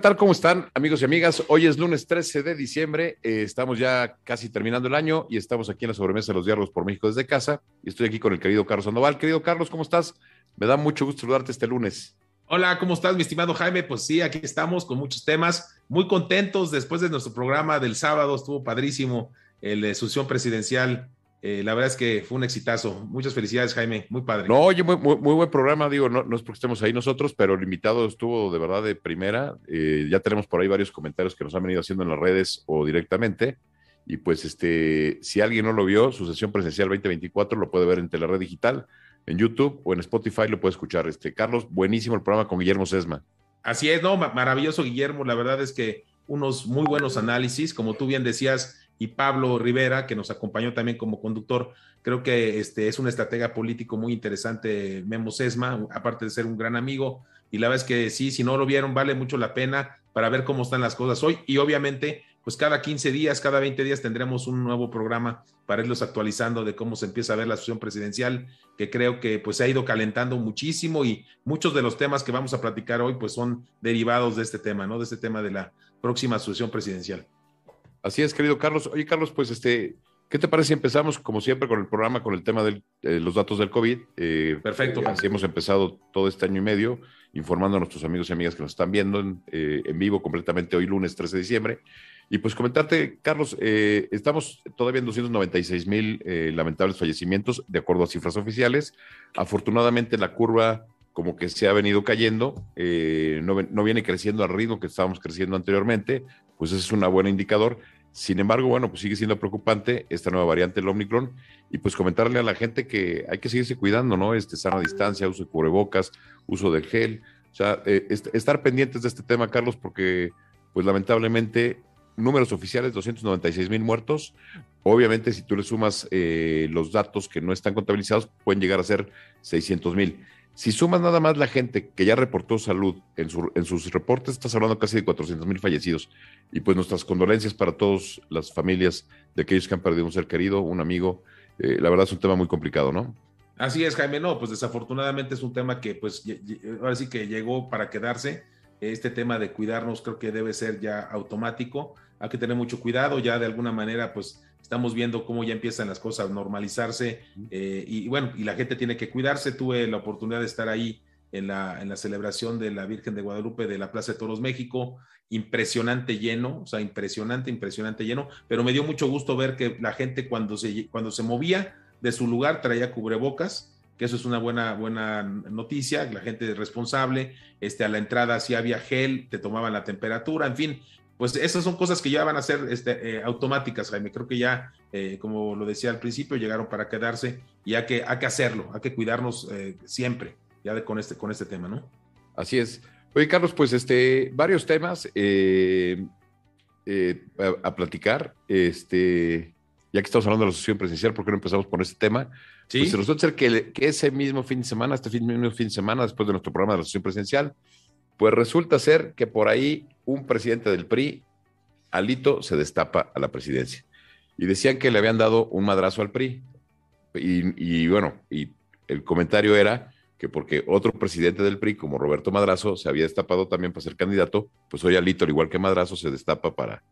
Hola, ¿qué tal? ¿Cómo están, amigos y amigas? Hoy es lunes 13 de diciembre, eh, estamos ya casi terminando el año y estamos aquí en la sobremesa de los diálogos por México desde casa. Y estoy aquí con el querido Carlos Sandoval. Querido Carlos, ¿cómo estás? Me da mucho gusto saludarte este lunes. Hola, ¿cómo estás, mi estimado Jaime? Pues sí, aquí estamos con muchos temas, muy contentos después de nuestro programa del sábado, estuvo padrísimo el de presidencial eh, la verdad es que fue un exitazo. Muchas felicidades, Jaime. Muy padre. No, oye, muy, muy, buen programa. Digo, no, no, es porque estemos ahí nosotros, pero el invitado estuvo de verdad de primera. Eh, ya tenemos por ahí varios comentarios que nos han venido haciendo en las redes o directamente. Y pues, este, si alguien no lo vio, su sesión presencial 2024 lo puede ver en Telered Digital, en YouTube o en Spotify lo puede escuchar. Este, Carlos, buenísimo el programa con Guillermo Sesma. Así es, no, maravilloso, Guillermo. La verdad es que unos muy buenos análisis, como tú bien decías, y Pablo Rivera, que nos acompañó también como conductor. Creo que este es un estratega político muy interesante, Memo Sesma, aparte de ser un gran amigo. Y la verdad es que sí, si no lo vieron, vale mucho la pena para ver cómo están las cosas hoy. Y obviamente, pues cada 15 días, cada 20 días tendremos un nuevo programa para irlos actualizando de cómo se empieza a ver la sesión presidencial, que creo que pues se ha ido calentando muchísimo y muchos de los temas que vamos a platicar hoy pues son derivados de este tema, ¿no? De este tema de la próxima sesión presidencial. Así es, querido Carlos. Oye, Carlos, pues este, ¿qué te parece si empezamos, como siempre, con el programa, con el tema de los datos del COVID? Eh, Perfecto. así hemos empezado todo este año y medio, informando a nuestros amigos y amigas que nos están viendo en, eh, vivo completamente hoy, lunes 13 de diciembre. Y pues comentarte, Carlos, eh, estamos todavía en 296 mil lamentables fallecimientos, de acuerdo a cifras oficiales. Afortunadamente, la curva como que se ha venido cayendo, no, no, viene creciendo al ritmo que estábamos creciendo anteriormente, pues ese es un buen indicador. Sin embargo, bueno, pues sigue siendo preocupante esta nueva variante, el Omicron, y pues comentarle a la gente que hay que seguirse cuidando, ¿no? Este, sana distancia, uso de cubrebocas, uso del gel, o sea, eh, estar pendientes de este tema, Carlos, porque pues lamentablemente números oficiales, 296 mil muertos. Obviamente, si tú le sumas eh, los datos que no están contabilizados, pueden llegar a ser 600 mil. Si sumas nada más la gente que ya reportó salud en, sus reportes, estás hablando casi de 400 mil fallecidos. Y pues nuestras condolencias para todas las familias de aquellos que han perdido un ser querido, un amigo. Eh, la verdad es un tema muy complicado, ¿no? Así es, Jaime. No, pues desafortunadamente es un tema que pues ahora sí que llegó para quedarse. Este tema de cuidarnos creo que debe ser ya automático. Hay que tener mucho cuidado. Ya de alguna manera pues estamos viendo cómo ya empiezan las cosas a normalizarse eh, y bueno, y la gente tiene que cuidarse. Tuve la oportunidad de estar ahí en la, en la celebración de la Virgen de Guadalupe de la Plaza de Toros México, impresionante lleno, o sea, impresionante, impresionante lleno, pero me dio mucho gusto ver que la gente cuando se, cuando se movía de su lugar traía cubrebocas, que eso es una buena, buena noticia, la gente es responsable, este, a la entrada sí había gel, te tomaban la temperatura, en fin, pues esas son cosas que ya van a ser este, eh, automáticas, Jaime. Creo que ya, eh, como lo decía al principio, llegaron para quedarse y hay que, hay que hacerlo, hay que cuidarnos eh, siempre, ya con, este, con este tema, ¿no? Así es. Oye, Carlos, pues este, varios temas a, platicar. Este, ya que estamos hablando de la asociación presencial, ¿por qué no empezamos por este tema? Sí. Pues resulta ser que, que, ese mismo fin de semana, este mismo fin de semana, después de nuestro programa de la asociación presencial, pues resulta ser que por ahí un presidente del PRI, Alito, se destapa a la presidencia. Y decían que le habían dado un madrazo al PRI. Y, bueno, y el comentario era que porque otro presidente del PRI, como Roberto Madrazo, se había destapado también para ser candidato, pues hoy Alito, al igual que Madrazo, se destapa para,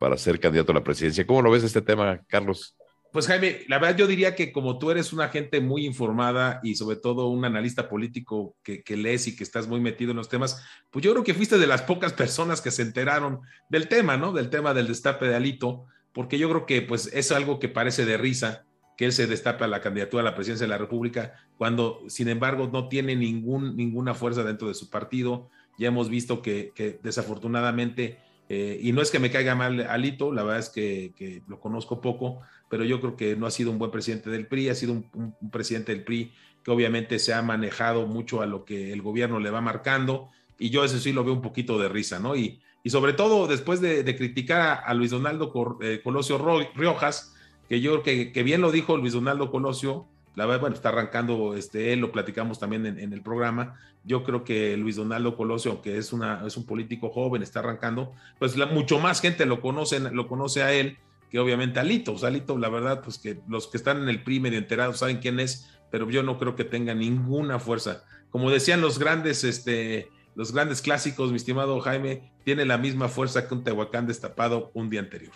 para ser candidato a la presidencia. ¿Cómo lo ves este tema, Carlos? Pues Jaime, la verdad yo diría que como tú eres una gente muy informada y sobre todo un analista político que, lees y que estás muy metido en los temas, pues yo creo que fuiste de las pocas personas que se enteraron del tema, ¿no? Del tema del destape de Alito, porque yo creo que pues es algo que parece de risa que él se destape a la candidatura a la presidencia de la República, cuando sin embargo no tiene ningún, ninguna fuerza dentro de su partido. Ya hemos visto que, desafortunadamente eh, y no es que me caiga mal Alito, la verdad es que, lo conozco poco, pero yo creo que no ha sido un buen presidente del PRI, ha sido un, presidente del PRI que obviamente se ha manejado mucho a lo que el gobierno le va marcando, y yo eso sí lo veo un poquito de risa, ¿no? Y, y sobre todo después de, criticar a, Luis Donaldo eh, Colosio Riojas, que yo que, que bien lo dijo Luis Donaldo Colosio, la verdad, bueno, está arrancando este, él, lo platicamos también en, el programa. Yo creo que Luis Donaldo Colosio, aunque es, una, es un político joven, está arrancando, pues mucho más gente lo conoce, lo conoce a él que obviamente a Lito. O sea, Lito, la verdad, pues que los que están en el PRI medio enterados saben quién es, pero yo no creo que tenga ninguna fuerza. Como decían los grandes este, los grandes clásicos, mi estimado Jaime, tienen la misma fuerza que un Tehuacán destapado un día anterior.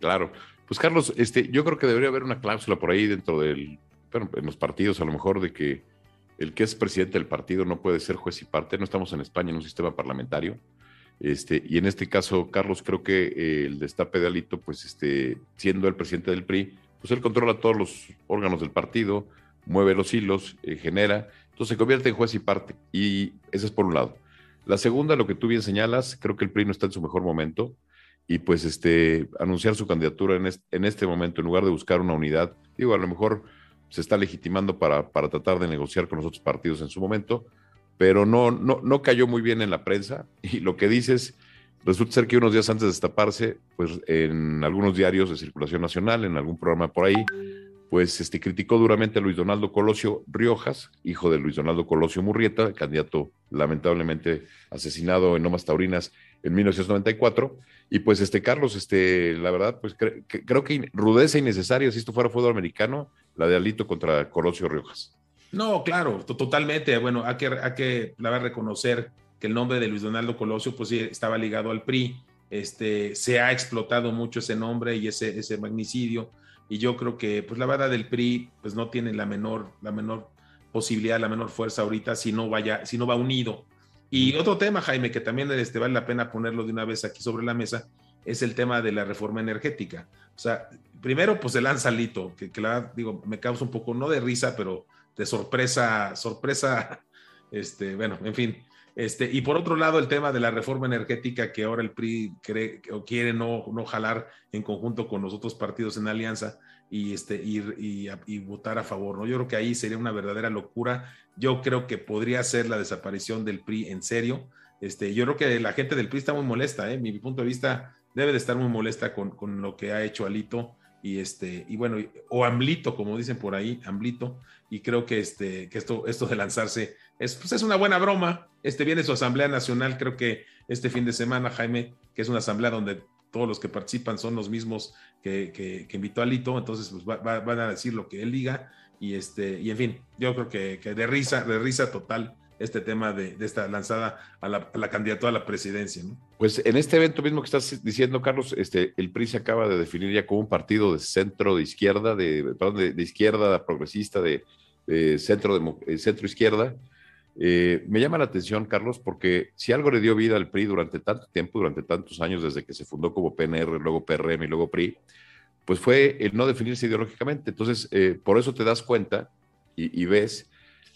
Claro. Pues Carlos, este, yo creo que debería haber una cláusula por ahí dentro del, bueno, en los partidos a lo mejor de que el que es presidente del partido no puede ser juez y parte. No estamos en España en un sistema parlamentario. Este, y en este caso, Carlos, creo que eh, el destape de Alito, pues este, siendo el presidente del PRI, pues él controla todos los órganos del partido, mueve los hilos, eh, genera, entonces se convierte en juez y parte. Y eso es por un lado. La segunda, lo que tú bien señalas, creo que el PRI no está en su mejor momento y pues este, anunciar su candidatura en este, en este momento, en lugar de buscar una unidad, digo, a lo mejor se está legitimando para, para tratar de negociar con los otros partidos en su momento, pero no, no, no cayó muy bien en la prensa y lo que dices, resulta ser que unos días antes de destaparse, pues en algunos diarios de circulación nacional, en algún programa por ahí, pues este, criticó duramente a Luis Donaldo Colosio Riojas, hijo de Luis Donaldo Colosio Murrieta, candidato lamentablemente asesinado en Lomas Taurinas en 1994. Y pues este Carlos, este, la verdad, pues creo que rudeza innecesaria, si esto fuera fútbol americano, la de Alito contra Colosio Riojas. No, claro, totalmente. Bueno, hay que, hay que la verdad, reconocer que el nombre de Luis Donaldo Colosio, pues sí, estaba ligado al PRI. Este, se ha explotado mucho ese nombre y ese, ese magnicidio y yo creo que pues la verdad del PRI pues no tiene la menor, la menor posibilidad, la menor fuerza ahorita si no vaya, si no va unido. Y otro tema, Jaime, que también este, vale la pena ponerlo de una vez aquí sobre la mesa, es el tema de la reforma energética. O sea, primero pues el lanzalito, que, que la digo, me causa un poco, no de risa, pero de sorpresa, sorpresa, este, bueno, en fin, este, y por otro lado, el tema de la reforma energética que ahora el PRI cree o quiere no, no jalar en conjunto con los otros partidos en alianza y, este, ir y, votar a favor. ¿no? Yo creo que ahí sería una verdadera locura. Yo creo que podría ser la desaparición del PRI en serio. Este, yo creo que la gente del PRI está muy molesta, ¿eh? mi punto de vista debe de estar muy molesta con, con lo que ha hecho Alito y este y bueno o Amblito como dicen por ahí Amblito y creo que este que esto esto de lanzarse es pues es una buena broma. Este viene su asamblea nacional creo que este fin de semana Jaime que es una asamblea donde todos los que participan son los mismos que, que, invitó Alito entonces pues van a decir lo que él diga y este y en fin yo creo que, que de risa de risa total este tema de, esta lanzada a la, candidatura a la presidencia. Pues en este evento mismo que estás diciendo, Carlos, este, el PRI se acaba de definir ya como un partido de centro de izquierda, de, perdón, de, izquierda progresista, de, centro, de, centro izquierda. Eh, me llama la atención, Carlos, porque si algo le dio vida al PRI durante tanto tiempo, durante tantos años, desde que se fundó como PNR, luego PRM y luego PRI, pues fue el no definirse ideológicamente. Entonces, eh, por eso te das cuenta y, y ves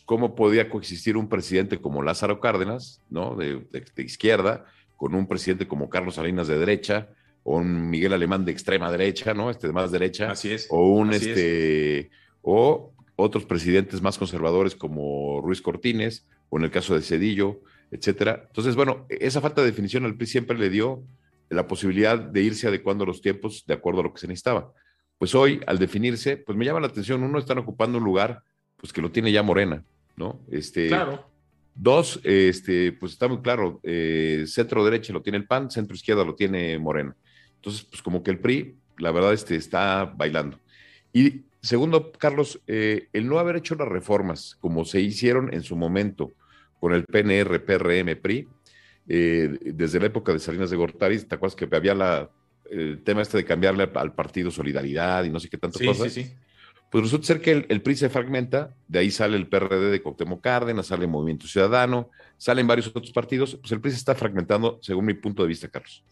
cómo podía coexistir un presidente como Lázaro Cárdenas, ¿no? De, izquierda, con un presidente como Carlos Salinas de derecha, o un Miguel Alemán de extrema derecha, ¿no? Este de más derecha. Así es. O un este, o otros presidentes más conservadores como Ruiz Cortines, o en el caso de Cedillo, etcétera. Entonces, bueno, esa falta de definición al PRI siempre le dio la posibilidad de irse adecuando los tiempos de acuerdo a lo que se necesitaba. Pues hoy, al definirse, pues me llama la atención, uno están ocupando un lugar pues que lo tiene ya Morena. ¿No? Este, claro. Dos, este, pues está muy claro, eh, centro derecha lo tiene el PAN, centro izquierda lo tiene Morena. Entonces, pues como que el PRI, la verdad, este, está bailando. Y segundo, Carlos, eh, el no haber hecho las reformas como se hicieron en su momento con el PNR, PRM, PRI, eh, desde la época de Salinas de Gortari, ¿te acuerdas que había la, el tema este de cambiarle al partido Solidaridad y no sé qué tantas cosas? Sí, sí. Pues resulta ser que el, PRI se fragmenta, de ahí sale el PRD de Cuauhtémoc Cárdenas, sale el Movimiento Ciudadano, salen varios otros partidos, pues el PRI se está fragmentando, según mi punto de vista, Carlos.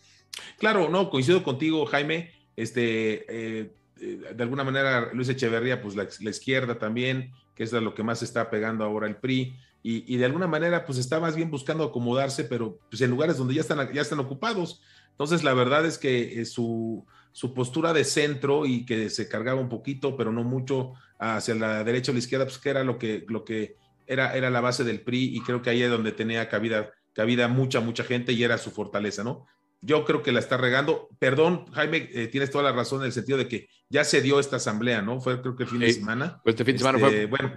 Claro, no, coincido contigo, Jaime. Este, eh, eh, de alguna manera, Luis Echeverría, pues la, izquierda también, que es lo que más está pegando ahora el PRI, y, de alguna manera, pues está más bien buscando acomodarse, pero pues en lugares donde ya están, ya están ocupados. Entonces, la verdad es que eh, su, su postura de centro y que se cargaba un poquito, pero no mucho hacia la derecha o la izquierda, pues que era lo que, lo que era, era la base del PRI y creo que ahí es donde tenía cabida, cabida mucha, mucha gente y era su fortaleza, ¿no? Yo creo que la está regando. Perdón, Jaime, eh, tienes toda la razón en el sentido de que ya se dio esta asamblea, ¿no? Fue creo que el fin de semana. Pues este fin de semana fue. Este, bueno,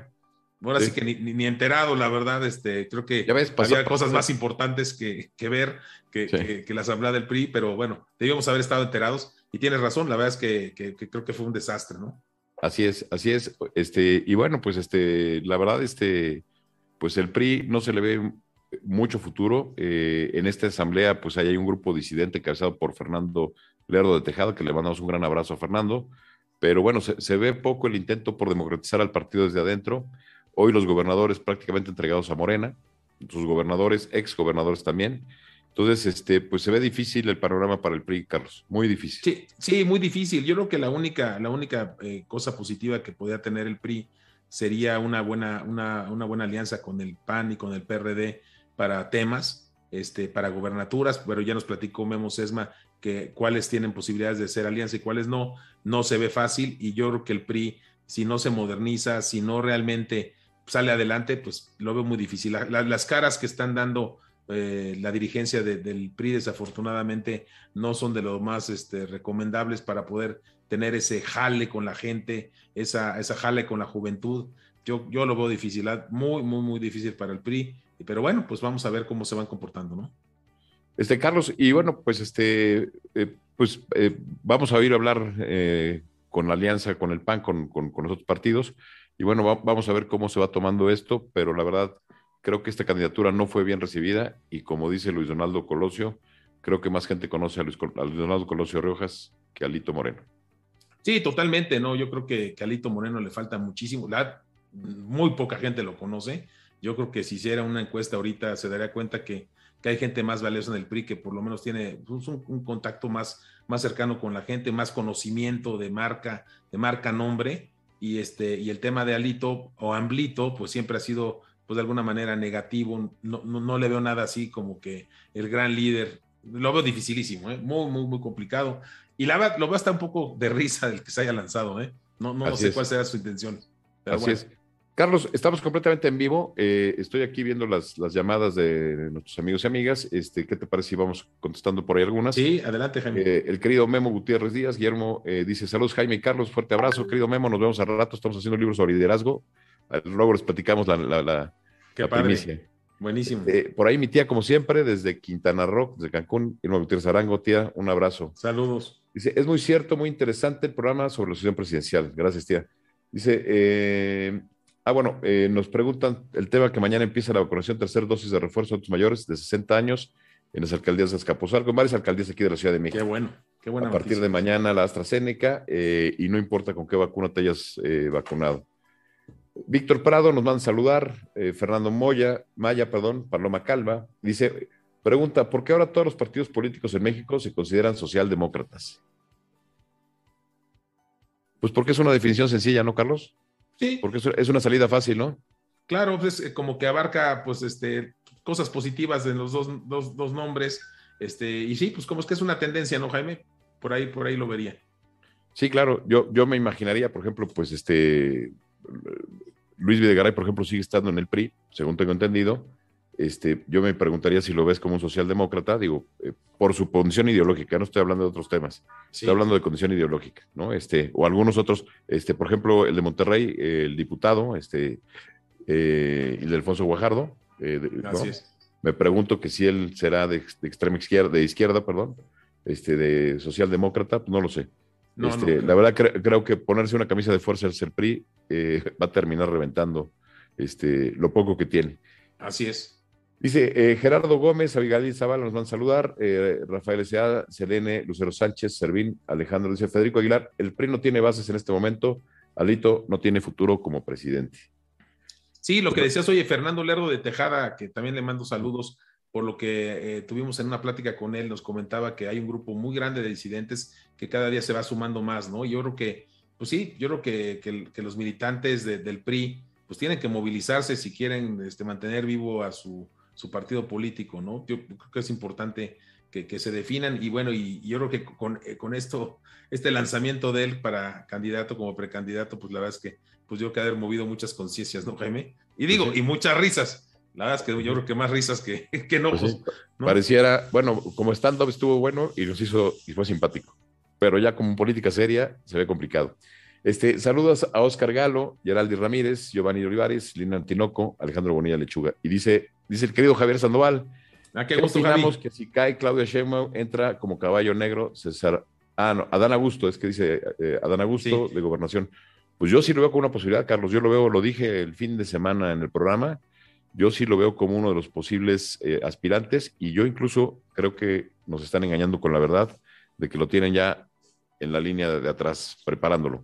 Ahora sí, que ni, enterado, la verdad, este, creo que había cosas más importantes que, ver que, que, la asamblea del PRI, pero bueno, debíamos haber estado enterados. Y tienes razón, la verdad es que, creo que fue un desastre, ¿no? Así es, así es. Este, y bueno, pues este, la verdad, este, pues el PRI no se le ve mucho futuro. Eh, en esta asamblea, pues hay un grupo disidente encabezado por Fernando Lerdo de Tejada, que le mandamos un gran abrazo a Fernando. Pero bueno, se, ve poco el intento por democratizar al partido desde adentro. Hoy los gobernadores prácticamente entregados a Morena, sus gobernadores, ex gobernadores también. Entonces, este, pues se ve difícil el panorama para el PRI, Carlos, muy difícil. Sí, sí, muy difícil. Yo creo que la única, la única eh, cosa positiva que podría tener el PRI sería una buena, una, una buena alianza con el PAN y con el PRD para temas, este, para gobernaturas, pero ya nos platicó Memo Sesma que cuáles tienen posibilidades de ser alianza y cuáles no, no se ve fácil y yo creo que el PRI, si no se moderniza, si no realmente sale adelante, pues lo veo muy difícil. las caras que están dando eh, la dirigencia del PRI desafortunadamente no son de los más este, recomendables para poder tener ese jale con la gente, esa, esa jale con la juventud. Yo, yo lo veo difícil, muy, muy, muy difícil para el PRI pero bueno, pues vamos a ver cómo se van comportando, ¿no? Este, Carlos, y bueno, pues este, eh, pues eh, vamos a oír hablar eh, con la alianza, con el PAN, con, con, los otros partidos, y bueno, vamos a ver cómo se va tomando esto, pero la verdad, creo que esta candidatura no fue bien recibida, y como dice Luis Donaldo Colosio, creo que más gente conoce a Luis, Donaldo Colosio Riojas que a Alito Moreno. Sí, totalmente, ¿no? Yo creo que, que a Alito Moreno le falta muchísimo, la, muy poca gente lo conoce, yo creo que si hiciera una encuesta ahorita se daría cuenta que, hay gente más valiosa en el PRI que por lo menos tiene pues, un, contacto más, más cercano con la gente, más conocimiento de marca, de marca nombre. Y, este, y el tema de Alito o Amblito, pues siempre ha sido pues de alguna manera negativo. No, no, le veo nada así como que el gran líder. Lo veo dificilísimo, ¿eh? muy, muy, muy complicado. Y la lo veo hasta un poco de risa del que se haya lanzado. ¿eh? No, no, sé cuál será su intención. así es. Carlos, estamos completamente en vivo. Eh, estoy aquí viendo las, las, llamadas de nuestros amigos y amigas. Este, ¿Qué te parece si vamos contestando por ahí algunas? Sí, adelante, Jaime. Eh, el querido Memo Gutiérrez Díaz, Guillermo, eh, dice: Saludos, Jaime y Carlos, fuerte abrazo. Querido Memo, nos vemos al rato. Estamos haciendo libros sobre liderazgo. Luego les platicamos la, la, la, Qué primicia. Buenísimo. por ahí mi tía, como siempre, desde Quintana Roo, desde Cancún, Irma Gutiérrez Arango, tía, un abrazo. Saludos. Dice: Es muy cierto, muy interesante el programa sobre la sesión presidencial. Gracias, tía. Dice, eh, Ah, bueno, eh, nos preguntan el tema que mañana empieza la vacunación, tercera dosis de refuerzo a adultos mayores de 60 años en las alcaldías de Azcapotzalco, en varias alcaldías aquí de la Ciudad de México. Qué bueno, qué buena A partir de mañana la AstraZeneca eh, y no importa con qué vacuna te hayas eh, vacunado. Víctor Prado nos manda a saludar, Fernando Moya, Maya, perdón, Paloma Calva, dice, pregunta, ¿por qué ahora todos los partidos políticos en México se consideran socialdemócratas? Pues porque es una definición sencilla, ¿no, Carlos? Sí. Porque es una salida fácil, ¿no? Claro, pues eh, como que abarca pues este cosas positivas en los dos, dos, nombres. Este, y sí, pues como es que es una tendencia, ¿no, Jaime? Por ahí, por ahí lo vería. Sí, claro. Yo, yo me imaginaría, por ejemplo, pues este Luis Videgaray, por ejemplo, sigue estando en el PRI, según tengo entendido. Este, yo me preguntaría si lo ves como un socialdemócrata, digo, eh, por su condición ideológica, no estoy hablando de otros temas, estoy hablando de condición ideológica, ¿no? Este, o algunos otros, este, por ejemplo, el de Monterrey, el diputado, este, eh, el de Alfonso Guajardo, eh, me pregunto que si él será de, extrema izquierda, de izquierda, perdón, este, de socialdemócrata, pues no lo sé. Este, la verdad creo que ponerse una camisa de fuerza al ser PRI va a terminar reventando este, lo poco que tiene. Así es. Dice eh, Gerardo Gómez, Abigail Zavala nos van a saludar, eh, Rafael S.A., Selene, Lucero Sánchez, Servín, Alejandro, dice Federico Aguilar, el PRI no tiene bases en este momento, Alito no tiene futuro como presidente. Sí, lo que decías, oye, Fernando Lerdo de Tejada, que también le mando saludos, por lo que eh, tuvimos en una plática con él, nos comentaba que hay un grupo muy grande de disidentes que cada día se va sumando más, ¿no? Yo creo que, pues sí, yo creo que, los militantes del PRI, pues tienen que movilizarse si quieren este, mantener vivo a su su partido político, ¿no? Yo creo que es importante que, se definan y bueno, y, yo creo que con, eh, con, esto, este lanzamiento de él para candidato como precandidato, pues la verdad es que pues yo creo que haber movido muchas conciencias, ¿no, Jaime? Y digo, y muchas risas. La verdad es que yo creo que más risas que, que no, pues Pareciera, bueno, como stand-up estuvo bueno y nos hizo, y fue simpático, pero ya como política seria se ve complicado. Este, saludos a Oscar Galo, Geraldi Ramírez, Giovanni Olivares, Lina Antinoco, Alejandro Bonilla Lechuga. Y dice, dice el querido Javier Sandoval, ¿A ah, qué gusto, que si cae Claudia Sheinbaum, entra como caballo negro César. Ah, no, Adán Augusto, es que dice eh, Adán Augusto de Gobernación. Pues yo sí lo veo con una posibilidad, Carlos. Yo lo veo, lo dije el fin de semana en el programa. Yo sí lo veo como uno de los posibles eh, aspirantes y yo incluso creo que nos están engañando con la verdad de que lo tienen ya en la línea de, atrás, preparándolo.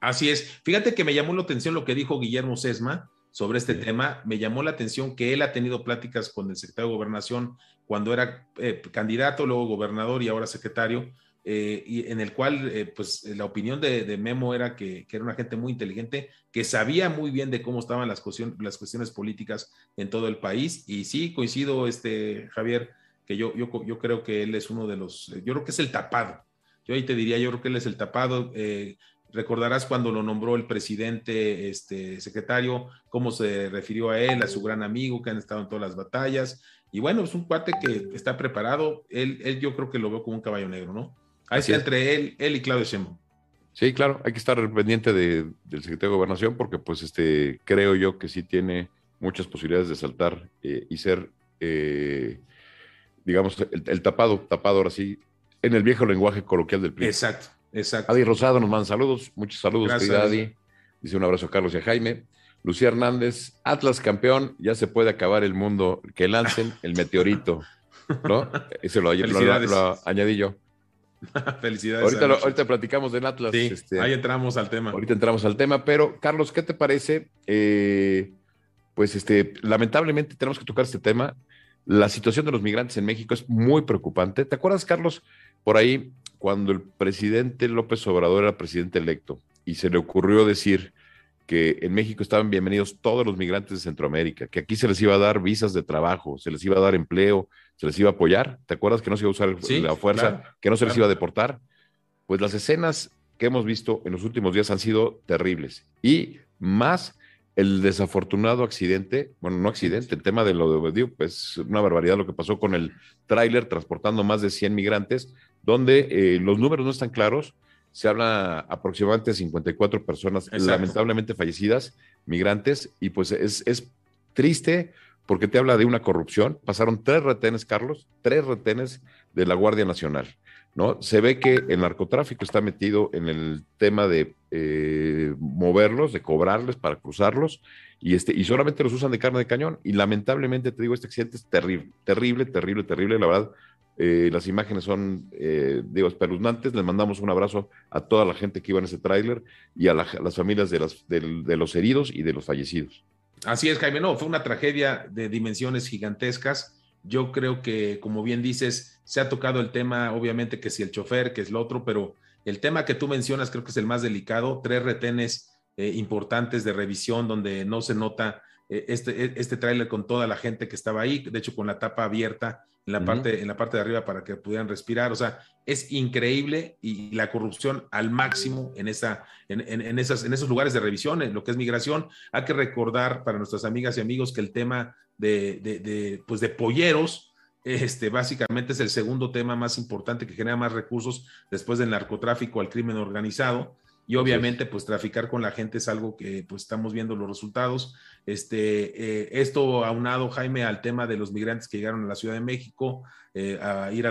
Así es. Fíjate que me llamó la atención lo que dijo Guillermo Sesma sobre este tema. Me llamó la atención que él ha tenido pláticas con el secretario de Gobernación cuando era eh, candidato, luego gobernador y ahora secretario, eh, y en el cual eh, pues la opinión de, Memo era que, era una gente muy inteligente, que sabía muy bien de cómo estaban las, las cuestiones políticas en todo el país. Y sí, coincido, este, Javier, que yo, yo, yo creo que él es uno de los, yo creo que es el tapado. Yo ahí te diría, yo creo que él es el tapado. recordarás cuando lo nombró el presidente, este secretario, cómo se refirió a él, a su gran amigo que han estado en todas las batallas. Y bueno, es un cuate que está preparado. Él, él yo creo que lo veo como un caballo negro, ¿no? Ahí está entre él, él y Claudio Sheinbaum. Sí, claro, hay que estar pendiente del secretario de Gobernación porque pues este creo yo que sí tiene muchas posibilidades de saltar eh, y ser, eh, digamos, el, tapado, tapado ahora sí, en el viejo lenguaje coloquial del PRI. Exacto, exacto. Adi Rosado nos manda saludos, muchos saludos, querida Adi. Dice un abrazo a Carlos y a Jaime. Lucía Hernández, Atlas campeón, ya se puede acabar el mundo, que lancen el meteorito, ¿no? Ese lo, lo añadí yo. Felicidades. Ahorita, platicamos del Atlas. Este, ahí entramos al tema. Ahorita entramos al tema, pero Carlos, ¿qué te parece? Eh, pues este, lamentablemente tenemos que tocar este tema. La situación de los migrantes en México es muy preocupante. ¿Te acuerdas, Carlos, por ahí cuando el presidente López Obrador era presidente electo y se le ocurrió decir que en México estaban bienvenidos todos los migrantes de Centroamérica, que aquí se les iba a dar visas de trabajo, se les iba a dar empleo, se les iba a apoyar. ¿Te acuerdas que no se iba a usar la fuerza, que no se les iba a deportar? Pues las escenas que hemos visto en los últimos días han sido terribles. Y más el desafortunado accidente, bueno, no accidente, el tema de lo de pues una barbaridad lo que pasó con el tráiler transportando más de 100 migrantes, donde eh, los números no están claros, se habla aproximadamente de 54 personas lamentablemente fallecidas, migrantes, y pues es, es, triste porque te habla de una corrupción. Pasaron tres retenes, Carlos, tres retenes de la Guardia Nacional. ¿no? Se ve que el narcotráfico está metido en el tema de eh, moverlos, de cobrarles para cruzarlos, y, este, y solamente los usan de carne de cañón. Y lamentablemente, te digo, este accidente es terrible, terrible, terrible, terrible. La verdad, eh, las imágenes son, eh, digo, espeluznantes. Les mandamos un abrazo a toda la gente que iba en ese tráiler y a, las familias de, de, los heridos y de los fallecidos. Así es, Jaime. No, fue una tragedia de dimensiones gigantescas. Yo creo que, como bien dices, se ha tocado el tema, obviamente, que si el chofer, que es lo otro, pero el tema que tú mencionas creo que es el más delicado. Tres retenes eh, importantes de revisión donde no se nota este, este tráiler con toda la gente que estaba ahí, de hecho con la tapa abierta en la, parte, en la parte de arriba para que pudieran respirar. O sea, es increíble y la corrupción al máximo en, esa, en, esas, en esos lugares de revisión, en lo que es migración. Hay que recordar para nuestras amigas y amigos que el tema de, de, pues de polleros, este, básicamente es el segundo tema más importante que genera más recursos después del narcotráfico al crimen organizado. Y obviamente, pues traficar con la gente es algo que pues estamos viendo los resultados. Este, eh, esto aunado, Jaime, al tema de los migrantes que llegaron a la Ciudad de México eh, a ir a,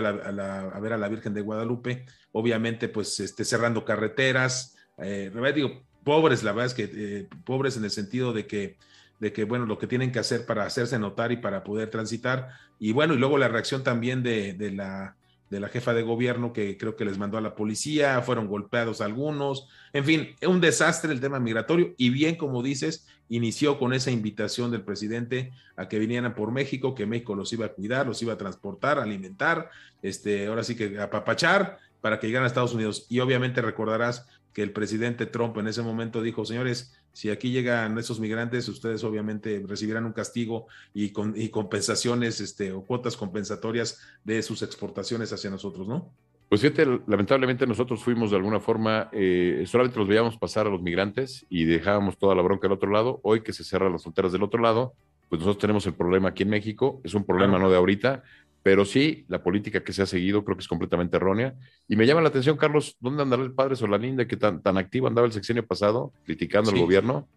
ver a la Virgen de Guadalupe, obviamente, pues este, cerrando carreteras, eh, digo, pobres, la verdad es que pobres en el sentido de que de que, bueno, lo que tienen que hacer para hacerse notar y para poder transitar. Y bueno, y luego la reacción también de, de la, de la jefa de gobierno que creo que les mandó a la policía, fueron golpeados algunos, en fin, un desastre el tema migratorio y bien como dices, inició con esa invitación del presidente a que vinieran por México, que México los iba a cuidar, los iba a transportar, alimentar, este, ahora sí que apapachar para que llegaran a Estados Unidos. Y obviamente recordarás que el presidente Trump en ese momento dijo, señores, si aquí llegan esos migrantes, ustedes obviamente recibirán un castigo y, con, compensaciones este, o cuotas compensatorias de sus exportaciones hacia nosotros, ¿no? Pues fíjate, lamentablemente nosotros fuimos de alguna forma, eh, solamente los veíamos pasar a los migrantes y dejábamos toda la bronca al otro lado. Hoy que se cierran las fronteras del otro lado, pues nosotros tenemos el problema aquí en México. Es un problema no de ahorita, pero sí, la política que se ha seguido creo que es completamente errónea. Y me llama la atención, Carlos, ¿dónde andará el padre Solalinde que tan, tan activo andaba el sexenio pasado, criticando al gobierno?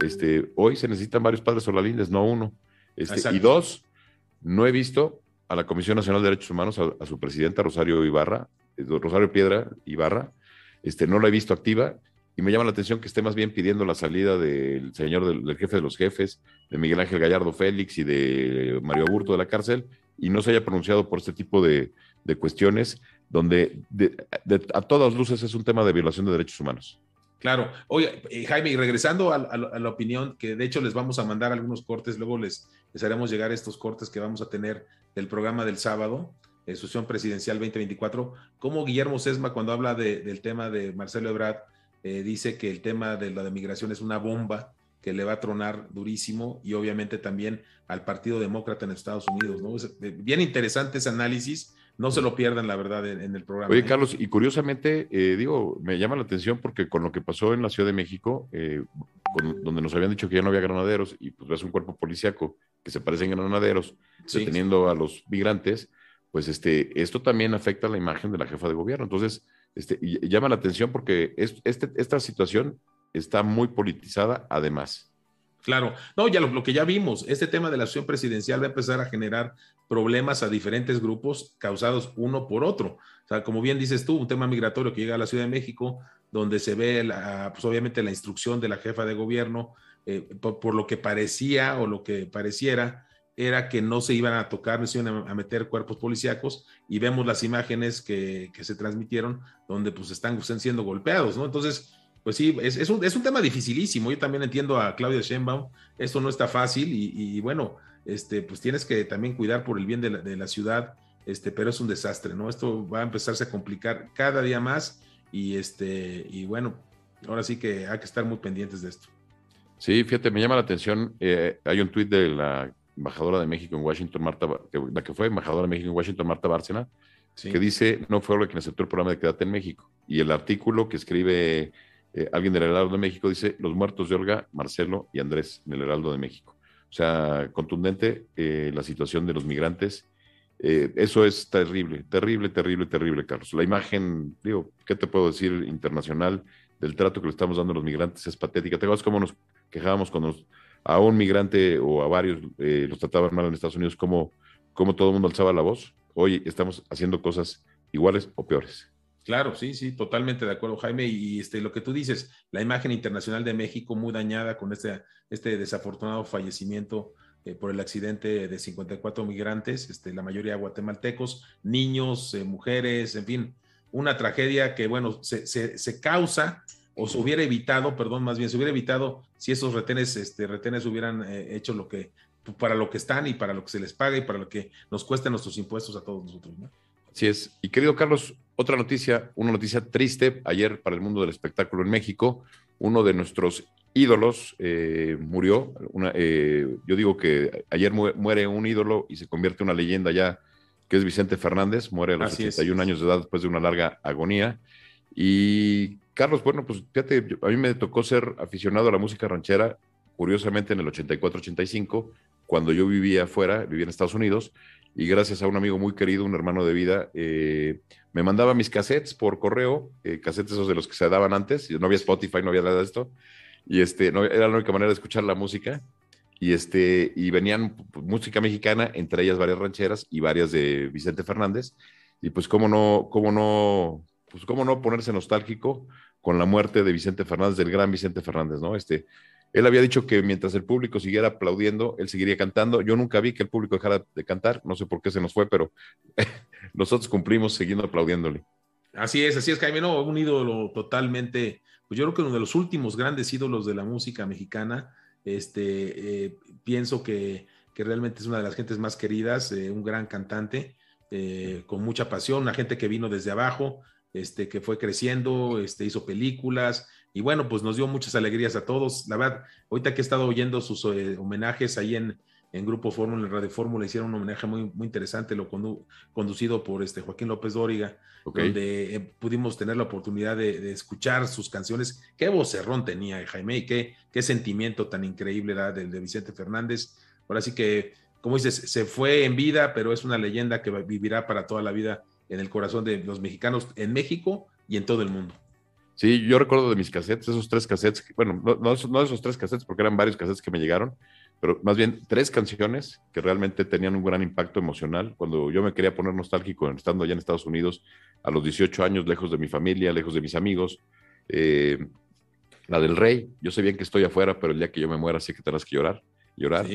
Este, hoy se necesitan varios padres Solalindes, no uno. Este, y dos, no he visto a la Comisión Nacional de Derechos Humanos, a, su presidenta Rosario Ibarra, eh, Rosario Piedra Ibarra, este, no la he visto activa. Y me llama la atención que esté más bien pidiendo la salida del señor del, jefe de los jefes, de Miguel Ángel Gallardo Félix y de Mario Aburto de la cárcel, y no se haya pronunciado por este tipo de, cuestiones, donde a todas luces es un tema de violación de derechos humanos. Claro. Oye, eh, Jaime, y regresando a, la opinión, que de hecho les vamos a mandar algunos cortes, luego les, les haremos llegar estos cortes que vamos a tener del programa del sábado, eh, Sesión Presidencial 2024, como Guillermo Sesma, cuando habla del tema de Marcelo Ebrard, eh, dice que el tema de la migración es una bomba que le va a tronar durísimo y obviamente también al Partido Demócrata en Estados Unidos. ¿no? Eh, bien interesante ese análisis, no se lo pierdan la verdad en, el programa. Oye, ¿eh? Carlos, y curiosamente, digo, me llama la atención porque con lo que pasó en la Ciudad de México, donde nos habían dicho que ya no había granaderos y pues ves un cuerpo policíaco que se parecen granaderos deteniendo a los migrantes, pues este, esto también afecta la imagen de la jefa de gobierno. Entonces, este, llama la atención porque este, esta situación está muy politizada además. Claro, no, ya lo, que ya vimos, este tema de la acción presidencial va a empezar a generar problemas a diferentes grupos causados uno por otro. O sea, como bien dices tú, un tema migratorio que llega a la Ciudad de México, donde se ve, la, pues obviamente, la instrucción de la jefa de gobierno, eh, por, lo que parecía o lo que pareciera, era que no se iban a tocar, no se iban a meter cuerpos policíacos y vemos las imágenes que, se transmitieron donde pues están, siendo golpeados, ¿no? Entonces, pues sí, es, un, tema dificilísimo. Yo también entiendo a Claudia Sheinbaum, esto no está fácil y, bueno, este, pues tienes que también cuidar por el bien de la, ciudad, este, pero es un desastre, ¿no? Esto va a empezarse a complicar cada día más y, este, y bueno, ahora sí que hay que estar muy pendientes de esto. Sí, fíjate, me llama la atención, eh, hay un tuit de la embajadora de México en Washington, Marta, la que fue embajadora de México en Washington, Marta Bárcena, que dice, no fue lo quien aceptó el programa de Quédate en México. Y el artículo que escribe eh, alguien del Heraldo de México dice, los muertos de Olga, Marcelo y Andrés en el Heraldo de México. O sea, contundente eh, la situación de los migrantes. Eh, eso es terrible, terrible, terrible, terrible, Carlos. La imagen, digo, ¿qué te puedo decir? Internacional del trato que le estamos dando a los migrantes es patética. ¿Te acuerdas cómo nos quejábamos con los a un migrante o a varios eh, los trataban mal en Estados Unidos, como, como todo el mundo alzaba la voz. Hoy estamos haciendo cosas iguales o peores. Claro, sí, sí, totalmente de acuerdo, Jaime. Y este, lo que tú dices, la imagen internacional de México muy dañada con este, este desafortunado fallecimiento eh, por el accidente de 54 migrantes, este, la mayoría guatemaltecos, niños, eh, mujeres, en fin, una tragedia que, bueno, se, se causa o se hubiera evitado, perdón, más bien se hubiera evitado si esos retenes, este, retenes hubieran eh, hecho lo que, para lo que están y para lo que se les paga y para lo que nos cuesten nuestros impuestos a todos nosotros. ¿no? Así es. Y querido Carlos, otra noticia, una noticia triste ayer para el mundo del espectáculo en México. Uno de nuestros ídolos eh, murió. Una, eh, yo digo que ayer muere un ídolo y se convierte en una leyenda ya, que es Vicente Fernández. Muere a los 81 años de edad después de una larga agonía. Y Carlos, bueno, pues fíjate, a mí me tocó ser aficionado a la música ranchera, curiosamente en el 84-85, cuando yo vivía afuera, vivía en Estados Unidos, y gracias a un amigo muy querido, un hermano de vida, eh, me mandaba mis cassettes por correo, eh, cassettes esos de los que se daban antes, no había Spotify, no había nada de esto, y este, era la única manera de escuchar la música, y este, y venían música mexicana, entre ellas varias rancheras y varias de Vicente Fernández, y pues cómo no, cómo no, pues cómo no ponerse nostálgico con la muerte de Vicente Fernández, del gran Vicente Fernández, ¿no? Este, él había dicho que mientras el público siguiera aplaudiendo, él seguiría cantando. Yo nunca vi que el público dejara de cantar, no sé por qué se nos fue, pero nosotros cumplimos siguiendo aplaudiéndole. Así es, así es, Jaime, no, un ídolo totalmente, pues yo creo que uno de los últimos grandes ídolos de la música mexicana, este, eh, pienso que, que, realmente es una de las gentes más queridas, eh, un gran cantante, eh, con mucha pasión, una gente que vino desde abajo, este, que fue creciendo, este, hizo películas y bueno, pues nos dio muchas alegrías a todos. La verdad, ahorita que he estado oyendo sus eh, homenajes ahí en, en Grupo Fórmula, en Radio Fórmula, hicieron un homenaje muy, muy interesante, lo conducido por este Joaquín López Dóriga, donde eh, pudimos tener la oportunidad de, escuchar sus canciones. Qué vocerrón tenía Jaime y qué, qué sentimiento tan increíble era del de Vicente Fernández. Ahora sí que, como dices, se fue en vida, pero es una leyenda que vivirá para toda la vida en el corazón de los mexicanos en México y en todo el mundo. Sí, yo recuerdo de mis cassettes, esos tres cassettes, bueno, no, esos tres cassettes porque eran varios cassettes que me llegaron, pero más bien tres canciones que realmente tenían un gran impacto emocional. Cuando yo me quería poner nostálgico estando allá en Estados Unidos a los 18 años, lejos de mi familia, lejos de mis amigos, eh, La del rey, yo sé bien que estoy afuera, pero el día que yo me muera sí que tendrás que llorar. Llorar.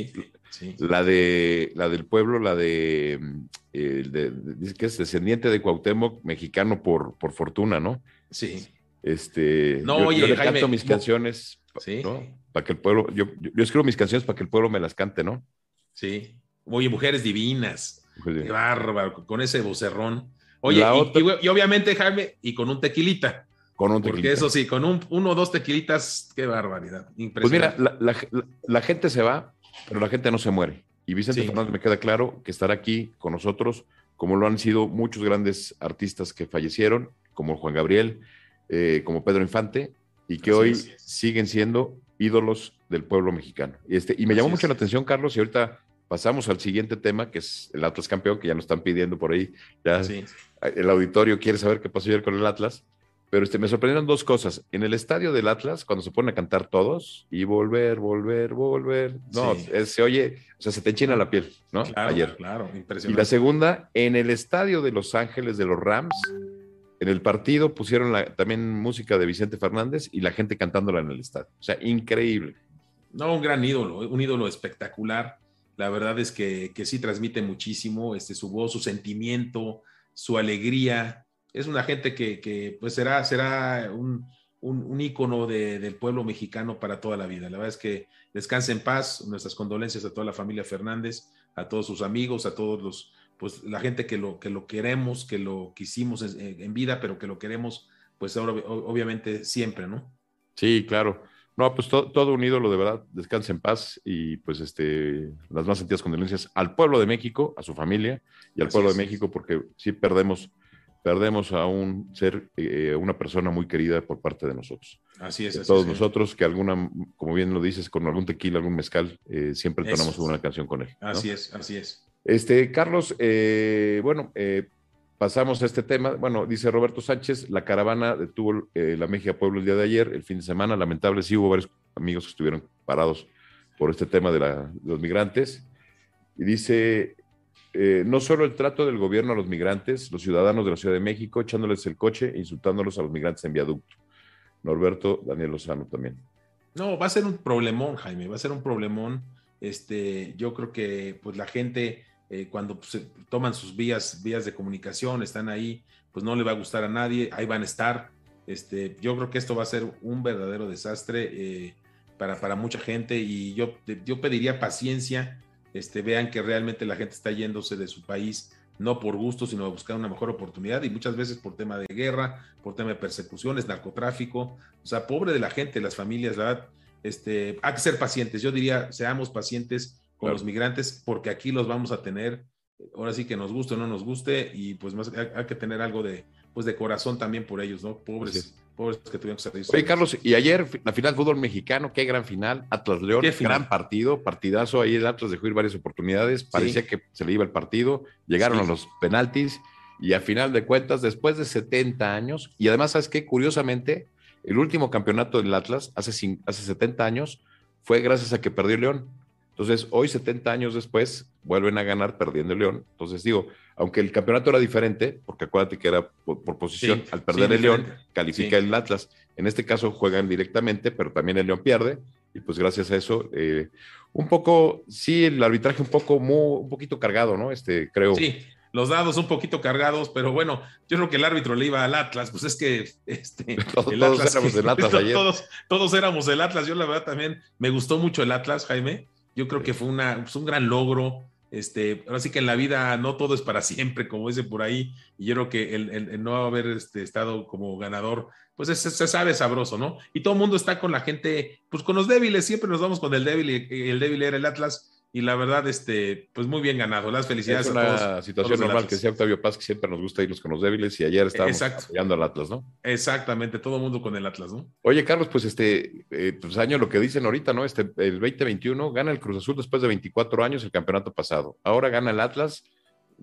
La de la del pueblo, la de, dice que es descendiente de Cuauhtémoc, mexicano por, por fortuna, ¿no? Sí. Este, no, yo, oye, le canto mis canciones, ¿no? Para que el pueblo, yo, yo, escribo mis canciones para que el pueblo me las cante, ¿no? Sí. Oye, mujeres divinas. Qué bárbaro, con ese vocerrón. Oye, y, obviamente, Jaime, y con un tequilita. Con un tequilita. Porque eso sí, con un, uno o dos tequilitas, qué barbaridad. Pues mira, la, gente se va, pero la gente no se muere. Y Vicente Fernández me queda claro que estará aquí con nosotros, como lo han sido muchos grandes artistas que fallecieron, como Juan Gabriel, eh, como Pedro Infante, y que hoy siguen siendo ídolos del pueblo mexicano. Y, este, y me llamó mucho la atención, Carlos, y ahorita pasamos al siguiente tema, que es el Atlas campeón, que ya nos están pidiendo por ahí. Ya el auditorio quiere saber qué pasó ayer con el Atlas. Pero este, me sorprendieron dos cosas. En el estadio del Atlas, cuando se ponen a cantar todos y volver, volver, volver, no, se oye, o sea, se te enchina la piel, ¿no? Ayer. Claro, impresionante. Y la segunda, en el estadio de Los Ángeles de los Rams, en el partido pusieron también música de Vicente Fernández y la gente cantándola en el estadio. O sea, increíble. No, un gran ídolo, un ídolo espectacular. La verdad es que, que sí transmite muchísimo este, su voz, su sentimiento, su alegría. Es una gente que, que pues será, será un, un, ícono del pueblo mexicano para toda la vida. La verdad es que descanse en paz, nuestras condolencias a toda la familia Fernández, a todos sus amigos, a todos los, pues la gente que lo, que lo queremos, que lo quisimos en, vida, pero que lo queremos, pues ahora obviamente siempre, ¿no? Sí, claro. No, pues todo, un ídolo, de verdad, descanse en paz y pues este, las más sentidas condolencias al pueblo de México, a su familia y al pueblo de México, porque sí perdemos, perdemos a un ser, eh, una persona muy querida por parte de nosotros. Así es. todos nosotros que alguna, como bien lo dices, con algún tequila, algún mezcal, eh, siempre tenemos una canción con él. Así es, así es. Este, Carlos, eh, bueno, Pasamos a este tema. Bueno, dice Roberto Sánchez, la caravana detuvo eh, la México Pueblo el día de ayer, el fin de semana. Lamentable, sí hubo varios amigos que estuvieron parados por este tema de, los migrantes. Y dice, eh, no solo el trato del gobierno a los migrantes, los ciudadanos de la Ciudad de México, echándoles el coche e insultándolos a los migrantes en viaducto. Norberto Daniel Lozano también. No, va a ser un problemón, Jaime, va a ser un problemón. Este, yo creo que pues la gente eh, cuando toman sus vías, vías de comunicación, están ahí, pues no le va a gustar a nadie, ahí van a estar. Este, yo creo que esto va a ser un verdadero desastre eh, para, para mucha gente y yo, yo pediría paciencia, este, vean que realmente la gente está yéndose de su país no por gusto, sino a buscar una mejor oportunidad y muchas veces por tema de guerra, por tema de persecuciones, narcotráfico, o sea, pobre de la gente, las familias, la verdad, este, hay que ser pacientes, yo diría, seamos pacientes con los migrantes, porque aquí los vamos a tener, ahora sí que nos guste o no nos guste, y pues más hay, que tener algo de, pues de corazón también por ellos, ¿no? Pobres, pobres que tuvieron que. Oye, Carlos, y ayer la final fútbol mexicano, qué gran final, Atlas León, gran partido, partidazo, ahí el Atlas dejó ir varias oportunidades, parecía que se le iba el partido, llegaron a los penaltis, y a final de cuentas, después de 70 años, y además, ¿sabes qué? Curiosamente, el último campeonato del Atlas, hace, hace 70 años, fue gracias a que perdió León. Entonces, hoy, 70 años después, vuelven a ganar perdiendo León. Entonces, digo, aunque el campeonato era diferente, porque acuérdate que era por, posición, al perder el León, califica el Atlas. En este caso juegan directamente, pero también el León pierde. Y pues gracias a eso, eh, un poco, sí, el arbitraje un poco, muy, un poquito cargado, ¿no? Este, creo. Sí, los dados un poquito cargados, pero bueno, yo creo que el árbitro le iba al Atlas, pues es que este, todos, éramos del Atlas ayer. Todos, todos éramos del Atlas. Yo la verdad también me gustó mucho el Atlas, Jaime. Yo creo que fue una, pues, un gran logro. Este, ahora sí que en la vida no todo es para siempre, como dice por ahí, y yo creo que el, no haber este, estado como ganador, pues se sabe sabroso, ¿no? Y todo el mundo está con la gente, pues con los débiles, siempre nos vamos con el débil, y el débil era el Atlas, y la verdad, este, pues muy bien ganado. Las felicidades es una situación normal que decía Octavio Paz, que siempre nos gusta irnos con los débiles y ayer estábamos apoyando al Atlas, ¿no? Exactamente, todo el mundo con el Atlas, ¿no? Oye, Carlos, pues este, eh, pues año lo que dicen ahorita, ¿no? Este, el 2021 gana el Cruz Azul después de 24 años el campeonato pasado. Ahora gana el Atlas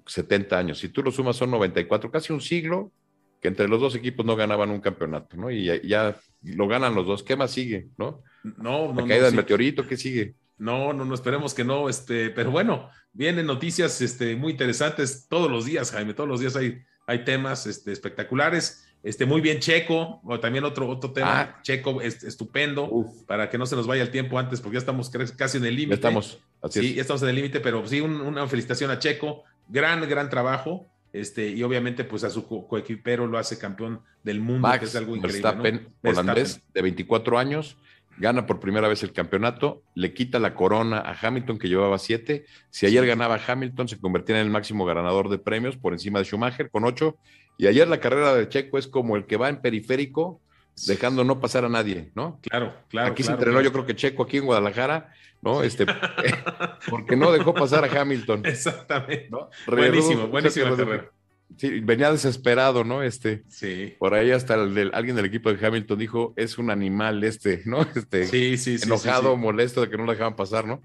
70 años. Si tú lo sumas son 94, casi un siglo que entre los dos equipos no ganaban un campeonato, ¿no? Y ya, lo ganan los dos. ¿Qué más sigue, no? No, no. La caída del meteorito, ¿qué sigue? No, no, no, esperemos que no, este, pero bueno, vienen noticias este, muy interesantes todos los días, Jaime, todos los días hay, hay temas este, espectaculares. Este, muy bien Checo, o también otro, otro tema, ah. Checo es, estupendo, para que no se nos vaya el tiempo antes, porque ya estamos casi en el límite. Estamos, sí, ya estamos en el límite, pero sí, una felicitación a Checo, gran, gran trabajo, este, y obviamente pues a su coequipero lo hace campeón del mundo, que es algo increíble. Verstappen, holandés, de 24 años, gana por primera vez el campeonato, le quita la corona a Hamilton que llevaba siete. Si ayer ganaba Hamilton, se convertía en el máximo ganador de premios por encima de Schumacher con ocho. Y ayer la carrera de Checo es como el que va en periférico, dejando no pasar a nadie, ¿no? Claro, claro. Aquí se entrenó, yo creo que Checo aquí en Guadalajara, ¿no? Este, porque no dejó pasar a Hamilton. Exactamente. Buenísimo, buenísimo. Sí, venía desesperado, ¿no? Este, sí. Por ahí hasta el alguien del equipo de Hamilton dijo, es un animal este, ¿no? Este, sí, sí, sí, enojado, molesto de que no lo dejaban pasar, ¿no?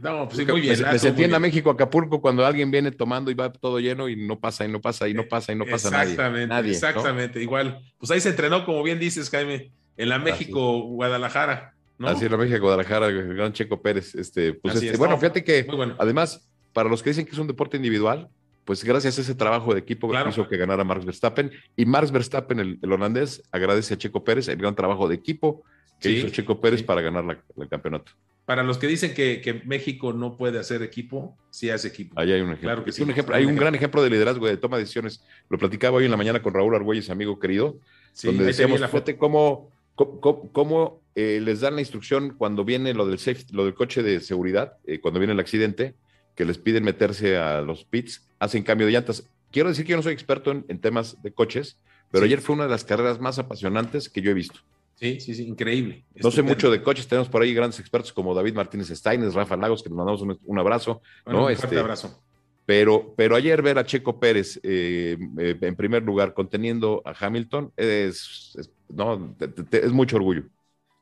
No, pues muy bien. Me, sentí en México, Acapulco, cuando alguien viene tomando y va todo lleno y no pasa, y no pasa, y no pasa, y no pasa exactamente, nadie. Exactamente, igual. Pues ahí se entrenó, como bien dices, Jaime, en la México, Guadalajara. ¿no? Así en la México, Guadalajara, el gran Checo Pérez. Este, pues este, bueno, fíjate que además, para los que dicen que es un deporte individual, pues gracias a ese trabajo de equipo hizo que ganara Max Verstappen. Y Max Verstappen, el, holandés, agradece a Checo Pérez el gran trabajo de equipo que hizo Checo Pérez para ganar el campeonato. Para los que dicen que, México no puede hacer equipo, sí hace equipo. Ahí hay un ejemplo. Claro que sí, un ejemplo. Hay un gran ejemplo de liderazgo, de toma de decisiones. Lo platicaba hoy en la mañana con Raúl Argüelles, amigo querido, donde decíamos, fíjate cómo, cómo, eh, les dan la instrucción cuando viene lo del, lo del coche de seguridad, eh, cuando viene el accidente, que les piden meterse a los pits, hacen cambio de llantas. Quiero decir que yo no soy experto en, temas de coches, pero ayer fue una de las carreras más apasionantes que yo he visto. Sí, sí, sí, increíble. No sé mucho de coches, tenemos por ahí grandes expertos como David Martínez Steines, Rafa Lagos, que nos mandamos un, abrazo. ¿no? Un fuerte este, abrazo. Pero, pero ayer ver a Checo Pérez eh, eh, en primer lugar conteniendo a Hamilton es, no, es mucho orgullo.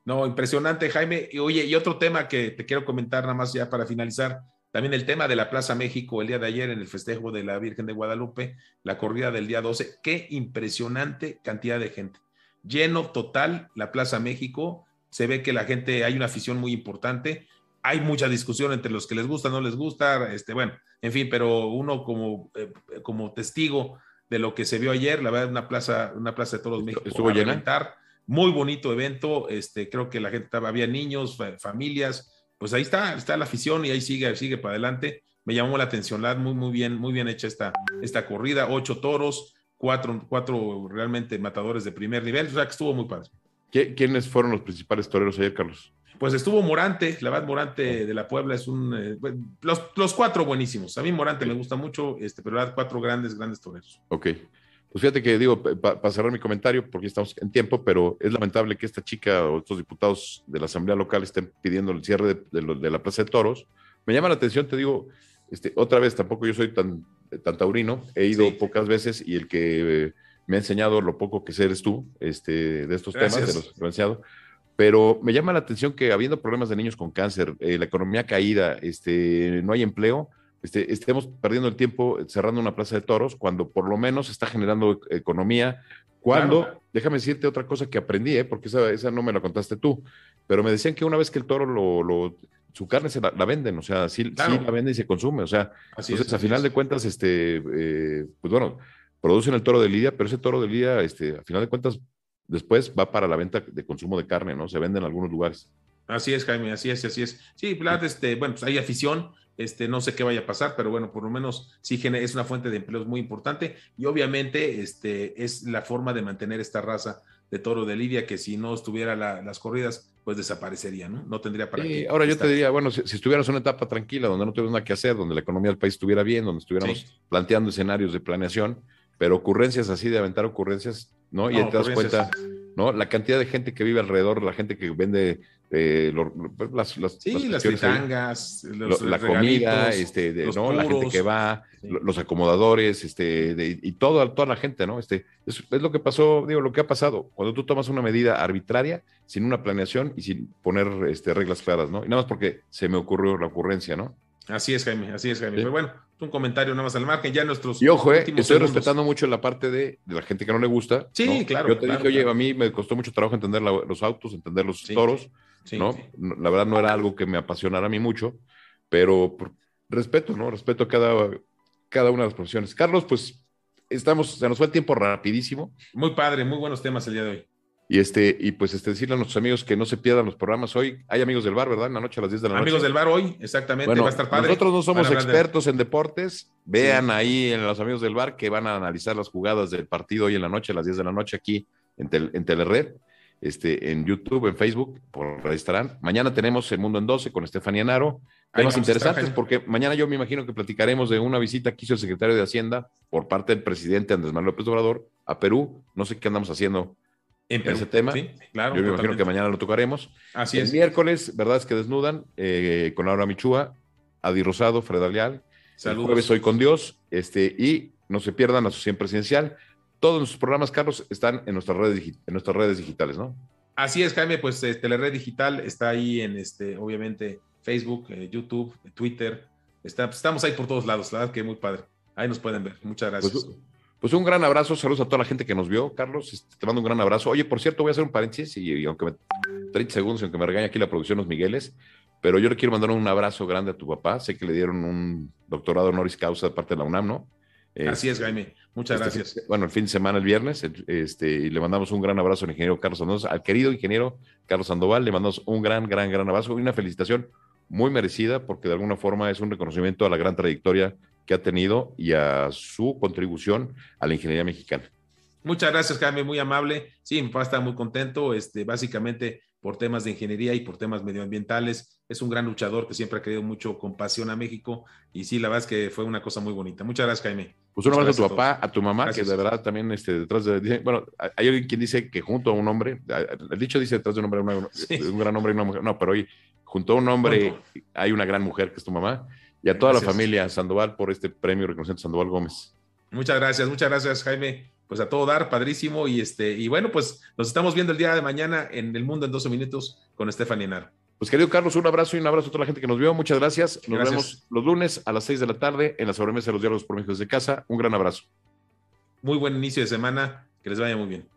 No, impresionante, Jaime. Y oye, y otro tema que te quiero comentar nada más ya para finalizar, también el tema de la Plaza México el día de ayer en el festejo de la Virgen de Guadalupe, la corrida del día 12, qué impresionante cantidad de gente lleno total la Plaza México. Se ve que la gente, hay una afición muy importante. Hay mucha discusión entre los que les gusta, no les gusta, este, bueno, en fin, pero uno como, eh, como testigo de lo que se vio ayer, la verdad, una plaza, una plaza de todos México. Estuvo llena. Muy bonito evento, este, creo que la gente estaba, había niños, familias, pues ahí está, está la afición y ahí sigue, sigue para adelante. Me llamó la atención, muy, muy bien, muy bien hecha esta, esta corrida, ocho toros, cuatro, cuatro realmente matadores de primer nivel, o sea que estuvo muy padre. ¿Quiénes fueron los principales toreros ayer, Carlos? Pues estuvo Morante, la verdad Morante de la Puebla es un... Eh, los, cuatro buenísimos. A mí Morante me gusta mucho, este, pero la verdad cuatro grandes, grandes toreros. Ok. Pues fíjate que digo, para cerrar mi comentario, porque estamos en tiempo, pero es lamentable que esta chica o estos diputados de la Asamblea Local estén pidiendo el cierre de, de la Plaza de Toros. Me llama la atención, te digo, este, otra vez, tampoco yo soy tan, tan taurino, he ido pocas veces y el que eh, me ha enseñado lo poco que sé eres tú este, de estos temas, de los influenciados. Pero me llama la atención que habiendo problemas de niños con cáncer, eh, la economía caída, este, no hay empleo, este, estemos perdiendo el tiempo cerrando una plaza de toros cuando por lo menos está generando economía. Cuando, déjame decirte otra cosa que aprendí, ¿eh? porque esa, esa, no me la contaste tú, pero me decían que una vez que el toro lo su carne se la, venden, o sea, sí, la venden y se consume, o sea, entonces a final de cuentas, este, eh, pues bueno, producen el toro de Lidia, pero ese toro de Lidia, este, a final de cuentas, después va para la venta de consumo de carne, ¿no? Se vende en algunos lugares. Así es, Jaime, así es, así es. Sí, Vlad, este, bueno, pues hay afición, este, no sé qué vaya a pasar, pero bueno, por lo menos sí es una fuente de empleos muy importante y obviamente este, es la forma de mantener esta raza de toro de Lidia que si no estuviera las corridas, pues desaparecería, ¿no? No tendría para qué. Ahora yo te diría, bueno, si, estuvieras en una etapa tranquila, donde no tuvieras nada que hacer, donde la economía del país estuviera bien, donde estuviéramos planteando escenarios de planeación, pero ocurrencias así, de aventar ocurrencias, ¿no? y te das cuenta, ¿no? La cantidad de gente que vive alrededor, la gente que vende eh, pues, las, las, sí, las, fritangas, la comida, este, ¿no? la gente que va, los acomodadores, este, y todo, toda la gente, ¿no? Este, es, lo que pasó, digo, lo que ha pasado cuando tú tomas una medida arbitraria, sin una planeación y sin poner este, reglas claras, ¿no? Y nada más porque se me ocurrió la ocurrencia, ¿no? Así es, Jaime, así es, Jaime. Pero bueno, un comentario nada más al margen, ya nuestros. Y ojo, eh, estoy respetando mucho la parte de, la gente que no le gusta. Sí, claro. Yo te dije, oye, a mí me costó mucho trabajo entender los autos, entender los toros, ¿no? La verdad no era algo que me apasionara a mí mucho, pero respeto, ¿no? Respeto cada, cada una de las profesiones. Carlos, pues estamos, se nos fue el tiempo rapidísimo. Muy padre, muy buenos temas el día de hoy. Y, este, y pues este, decirle a nuestros amigos que no se pierdan los programas hoy. Hay amigos del bar, ¿verdad? En la noche a las 10 de la noche. Amigos del bar hoy, exactamente. va a estar padre. Nosotros no somos expertos en deportes. Vean ahí en los amigos del bar que van a analizar las jugadas del partido hoy en la noche a las 10 de la noche aquí en, en Telered, este, en YouTube, en Facebook, por ahí estarán. Mañana tenemos El Mundo en 12 con Estefanía Naro. Temas interesantes porque mañana yo me imagino que platicaremos de una visita que hizo el secretario de Hacienda por parte del presidente Andrés Manuel López Obrador a Perú. No sé qué andamos haciendo en ese tema. Sí, claro. Yo me imagino que mañana lo tocaremos. Así el es. miércoles, verdad es que desnudan eh, con Laura Michúa, Adi Rosado, Fred Alial. Saludos. El jueves hoy con Dios. Este, y no se pierdan la Asociación Presidencial. Todos nuestros programas, Carlos, están en nuestras redes, en nuestras redes digitales, ¿no? Así es, Jaime, pues este, la red digital está ahí en, este, obviamente, Facebook, eh, YouTube, Twitter. Está, estamos ahí por todos lados, la verdad que muy padre. Ahí nos pueden ver. Muchas pues, gracias. Pues un gran abrazo, saludos a toda la gente que nos vio, Carlos, este, te mando un gran abrazo. Oye, por cierto, voy a hacer un paréntesis y, aunque me 30 segundos, aunque me regañe aquí la producción los Migueles, pero yo le quiero mandar un abrazo grande a tu papá. Sé que le dieron un doctorado honoris causa de parte de la UNAM, ¿no? Así es, Jaime. Muchas este, gracias. Bueno, el fin de semana, el viernes, este, y le mandamos un gran abrazo al ingeniero Carlos Sandoval, al querido ingeniero Carlos Sandoval, le mandamos un gran, gran, gran abrazo y una felicitación muy merecida porque de alguna forma es un reconocimiento a la gran trayectoria que ha tenido y a su contribución a la ingeniería mexicana. Muchas gracias, Jaime, muy amable. Sí, mi papá está muy contento, este, básicamente por temas de ingeniería y por temas medioambientales. Es un gran luchador que siempre ha querido mucho compasión a México y sí, la verdad es que fue una cosa muy bonita. Muchas gracias, Jaime. Pues un abrazo a tu papá, a, tu mamá, que de verdad también este, detrás de... Bueno, hay alguien quien dice que junto a un hombre, el dicho dice detrás de un hombre, un gran hombre y una mujer, no, pero hoy junto a un hombre hay una gran mujer que es tu mamá y a toda la familia Sandoval por este premio reconocimiento Sandoval Gómez. Muchas gracias, muchas gracias Jaime. Pues a todo dar, padrísimo. Y este, y bueno, pues nos estamos viendo el día de mañana en El Mundo en 12 Minutos con Estefan Enar. Pues querido Carlos, un abrazo y un abrazo a toda la gente que nos vio. Muchas gracias. Nos vemos los lunes a las 6 de la tarde en la sobremesa de los diálogos por México desde casa. Un gran abrazo. Muy buen inicio de semana. Que les vaya muy bien.